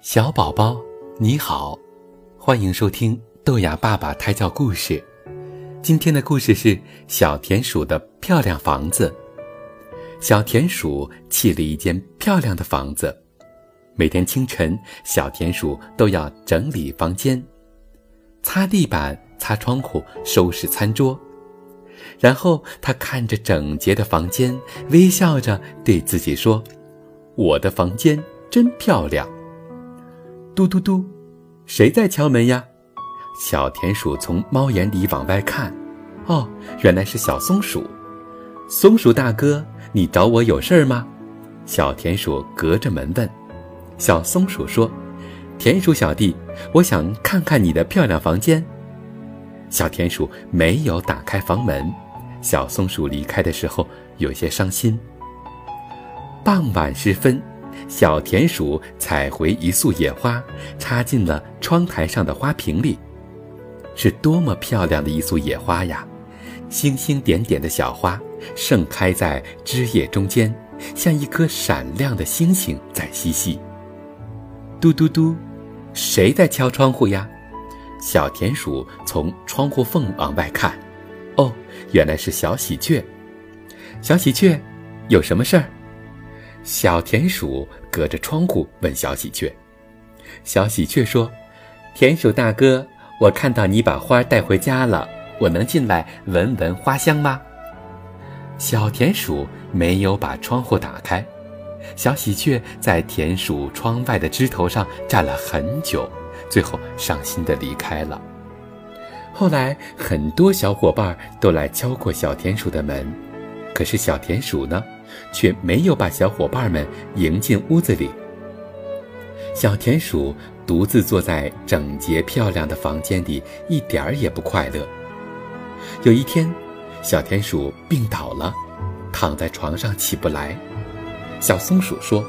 小宝宝，你好，欢迎收听豆芽爸爸胎教故事。今天的故事是小田鼠的漂亮房子。小田鼠砌了一间漂亮的房子，每天清晨，小田鼠都要整理房间，擦地板、擦窗户、收拾餐桌，然后他看着整洁的房间，微笑着对自己说：“我的房间真漂亮。”嘟嘟嘟，谁在敲门呀？小田鼠从猫眼里往外看，哦，原来是小松鼠。松鼠大哥，你找我有事儿吗？小田鼠隔着门问。小松鼠说：“田鼠小弟，我想看看你的漂亮房间。”小田鼠没有打开房门。小松鼠离开的时候有些伤心。傍晚时分。小田鼠采回一束野花，插进了窗台上的花瓶里。是多么漂亮的一束野花呀！星星点点的小花盛开在枝叶中间，像一颗闪亮的星星在嬉戏。嘟嘟嘟，谁在敲窗户呀？小田鼠从窗户缝往外看，哦，原来是小喜鹊。小喜鹊，有什么事儿？小田鼠隔着窗户问小喜鹊：“小喜鹊说，田鼠大哥，我看到你把花带回家了，我能进来闻闻花香吗？”小田鼠没有把窗户打开，小喜鹊在田鼠窗外的枝头上站了很久，最后伤心地离开了。后来，很多小伙伴都来敲过小田鼠的门，可是小田鼠呢？却没有把小伙伴们迎进屋子里。小田鼠独自坐在整洁漂亮的房间里，一点儿也不快乐。有一天，小田鼠病倒了，躺在床上起不来。小松鼠说：“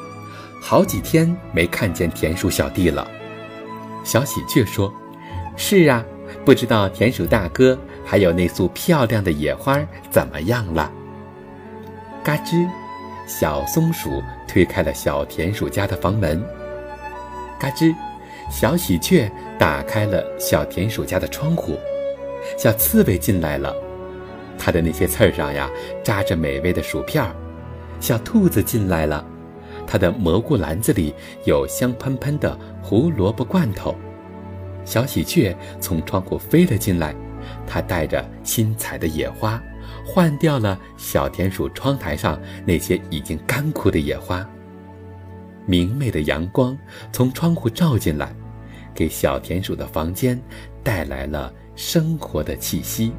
好几天没看见田鼠小弟了。”小喜鹊说：“是啊，不知道田鼠大哥还有那束漂亮的野花怎么样了？”嘎吱，小松鼠推开了小田鼠家的房门。嘎吱，小喜鹊打开了小田鼠家的窗户。小刺猬进来了，它的那些刺儿上呀扎着美味的薯片儿。小兔子进来了，它的蘑菇篮子里有香喷喷的胡萝卜罐头。小喜鹊从窗户飞了进来，它带着新采的野花。换掉了小田鼠窗台上那些已经干枯的野花。明媚的阳光从窗户照进来，给小田鼠的房间带来了生活的气息。